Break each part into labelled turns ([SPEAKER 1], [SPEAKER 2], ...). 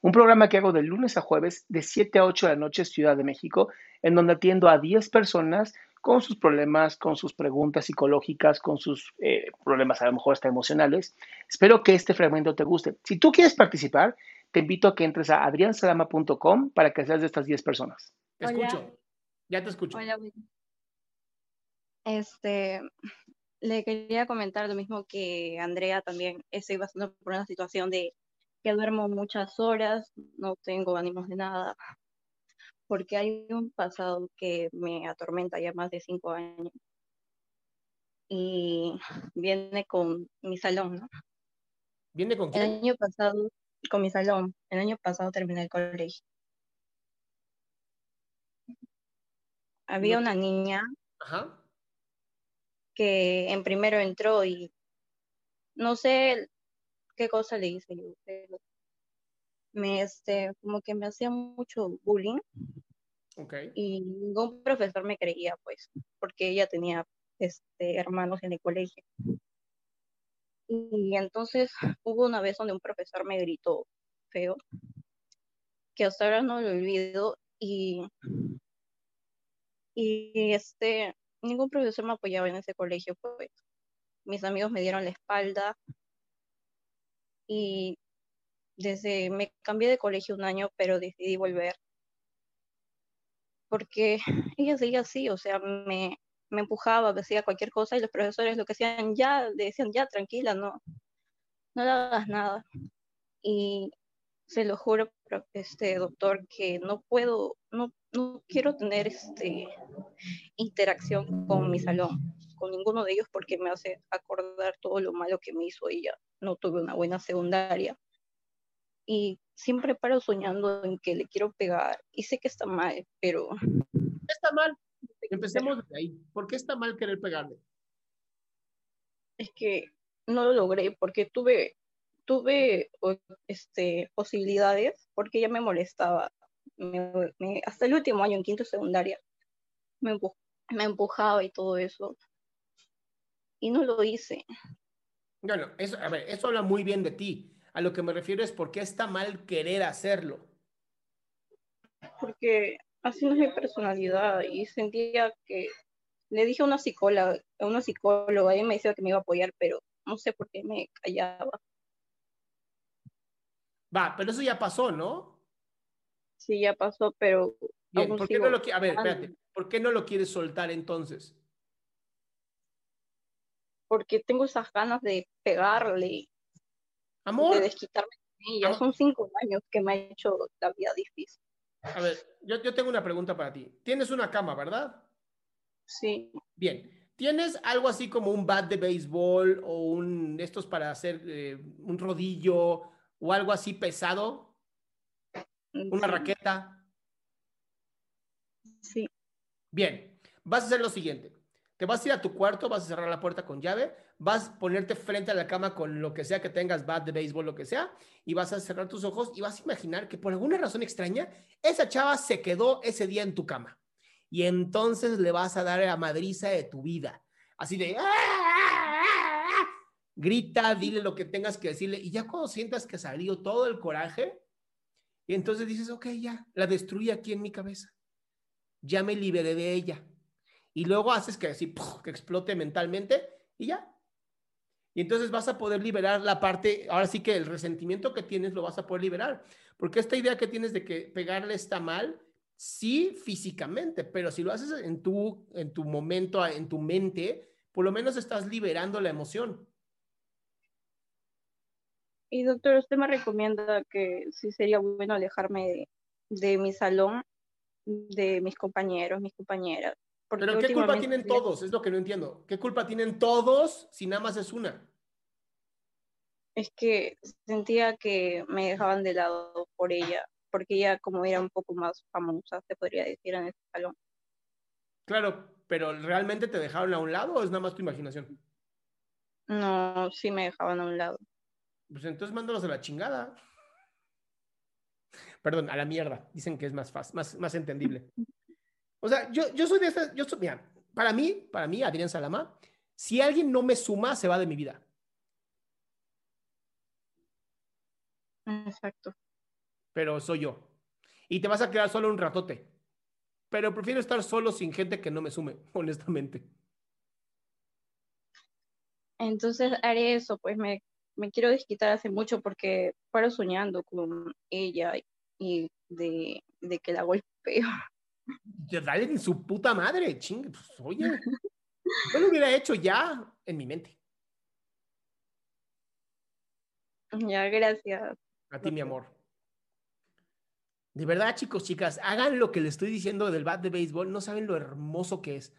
[SPEAKER 1] un programa que hago de lunes a jueves de 7 a 8 de la noche Ciudad de México, en donde atiendo a 10 personas con sus problemas, con sus preguntas psicológicas, con sus eh, problemas a lo mejor hasta emocionales. Espero que este fragmento te guste. Si tú quieres participar, te invito a que entres a adriansalama.com para que seas de estas 10 personas. Te
[SPEAKER 2] Hola.
[SPEAKER 1] escucho. Ya te escucho.
[SPEAKER 2] Hola. Este, le quería comentar lo mismo que Andrea también. Estoy pasando por una situación de que duermo muchas horas, no tengo ánimos de nada, porque hay un pasado que me atormenta ya más de cinco años. Y viene con mi salón, ¿no?
[SPEAKER 1] ¿Viene con
[SPEAKER 2] El
[SPEAKER 1] quién?
[SPEAKER 2] año pasado, con mi salón, el año pasado terminé el colegio. Había
[SPEAKER 1] No.
[SPEAKER 2] una niña
[SPEAKER 1] Ajá.
[SPEAKER 2] que en primero entró y no sé qué cosa le hice yo, pero me, este, como que me hacía mucho bullying
[SPEAKER 1] Ok.
[SPEAKER 2] y ningún profesor me creía, pues, porque ella tenía, este, hermanos en el colegio. Y entonces hubo una vez donde un profesor me gritó feo, que hasta ahora no lo olvido y, y este, ningún profesor me apoyaba en ese colegio, pues mis amigos me dieron la espalda y desde me cambié de colegio un año, pero decidí volver porque ella seguía así, o sea, me, me empujaba, me hacía cualquier cosa y los profesores lo que hacían ya, le decían ya, tranquila, no, no le hagas nada. Y se lo juro, este doctor, que no puedo, no, no quiero tener este interacción con mi salón, con ninguno de ellos, porque me hace acordar todo lo malo que me hizo ella. No tuve una buena secundaria. Y siempre paro soñando en que le quiero pegar. Y sé que está mal, pero
[SPEAKER 1] Está mal. Empecemos desde ahí. ¿Por qué está mal querer pegarle?
[SPEAKER 2] es que no lo logré porque tuve, tuve este, posibilidades porque ella me molestaba. Me- me- hasta el último año, en quinto secundaria, me, empu- me empujaba y todo eso. Y no lo hice.
[SPEAKER 1] Bueno, eso, a ver, eso habla muy bien de ti. A lo que me refiero es por qué está mal querer hacerlo.
[SPEAKER 2] porque así no es mi personalidad y sentía que le dije a una psicóloga, a una psicóloga y me decía que me iba a apoyar, pero no sé por qué me callaba.
[SPEAKER 1] Va, pero eso ya pasó, ¿no?
[SPEAKER 2] Sí, ya pasó, pero
[SPEAKER 1] Bien, ¿por qué no lo A ver, espérate. ¿Por qué no lo quieres soltar entonces?
[SPEAKER 2] Porque tengo esas ganas de pegarle,
[SPEAKER 1] Amor,
[SPEAKER 2] de desquitarme de ella.
[SPEAKER 1] Amor.
[SPEAKER 2] Son cinco años que me ha hecho la vida difícil.
[SPEAKER 1] a ver, yo, yo tengo una pregunta para ti. Tienes una cama, ¿verdad?
[SPEAKER 2] Sí,
[SPEAKER 1] Bien. ¿Tienes algo así como un bat de béisbol o un estos para hacer eh, un rodillo o algo así pesado? ¿Una
[SPEAKER 2] sí,
[SPEAKER 1] raqueta?
[SPEAKER 2] sí,
[SPEAKER 1] Bien, vas a hacer lo siguiente. Te vas a ir a tu cuarto, vas a cerrar la puerta con llave, vas a ponerte frente a la cama con lo que sea que tengas, bat de béisbol, lo que sea, y vas a cerrar tus ojos y vas a imaginar que por alguna razón extraña, esa chava se quedó ese día en tu cama. Y entonces le vas a dar la madriza de tu vida.
[SPEAKER 3] así de, ¡Ah, ah, ah! grita, dile lo que tengas que decirle, y ya cuando sientas que salió todo el coraje, y entonces dices, ok, ya, la destruí aquí en mi cabeza, ya me liberé de ella, y luego haces que así, que explote mentalmente, y ya. Y entonces vas a poder liberar la parte, ahora sí que el resentimiento que tienes lo vas a poder liberar, porque esta idea que tienes de que pegarle está mal, sí físicamente, pero si lo haces en tu, en tu momento, en tu mente, por lo menos estás liberando la emoción.
[SPEAKER 2] Y doctor, usted me recomienda que sí sería bueno alejarme de, mi salón, de mis compañeros, mis compañeras.
[SPEAKER 3] Pero ¿qué culpa tienen todos? Es lo que no entiendo. ¿Qué culpa tienen todos si nada más es una?
[SPEAKER 2] Es que sentía que me dejaban de lado por ella porque ella como era un poco más famosa, se podría decir, en ese salón.
[SPEAKER 3] Claro, pero ¿realmente te dejaron a un lado o es nada más tu imaginación?
[SPEAKER 2] No, sí me dejaban a un lado.
[SPEAKER 3] Pues entonces mándalos a la chingada. Perdón, a la mierda. Dicen que es más fácil, más, más entendible. O sea, yo, yo soy de estas, yo soy, mira, para mí, para mí, Adrián Salama, si alguien no me suma, se va de mi vida.
[SPEAKER 2] Exacto
[SPEAKER 3] pero soy yo. Y te vas a quedar solo un ratote. Pero prefiero estar solo sin gente que no me sume, honestamente.
[SPEAKER 2] Entonces haré eso, pues me, quiero desquitar hace mucho porque paro soñando con ella y de, que la golpeo.
[SPEAKER 3] Dale en su puta madre, ching, pues, oye. Yo lo hubiera hecho ya en mi mente.
[SPEAKER 2] Ya, gracias.
[SPEAKER 3] A ti, mi amor. De verdad, chicos, chicas, hagan lo que les estoy diciendo del bat de béisbol. No saben lo hermoso que es.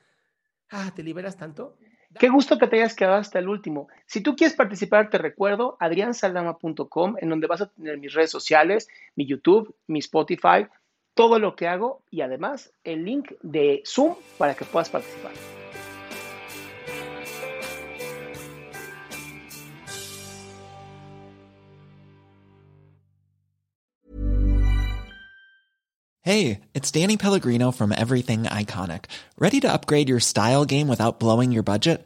[SPEAKER 3] Ah, ¿te liberas tanto?
[SPEAKER 1] Qué gusto que te hayas quedado hasta el último. Si tú quieres participar, te recuerdo adriansaldama.com, en donde vas a tener mis redes sociales, mi YouTube, mi Spotify, todo lo que hago y además el link de Zoom para que puedas participar.
[SPEAKER 4] Hey, it's Danny Pellegrino from Everything Iconic. Ready to upgrade your style game without blowing your budget?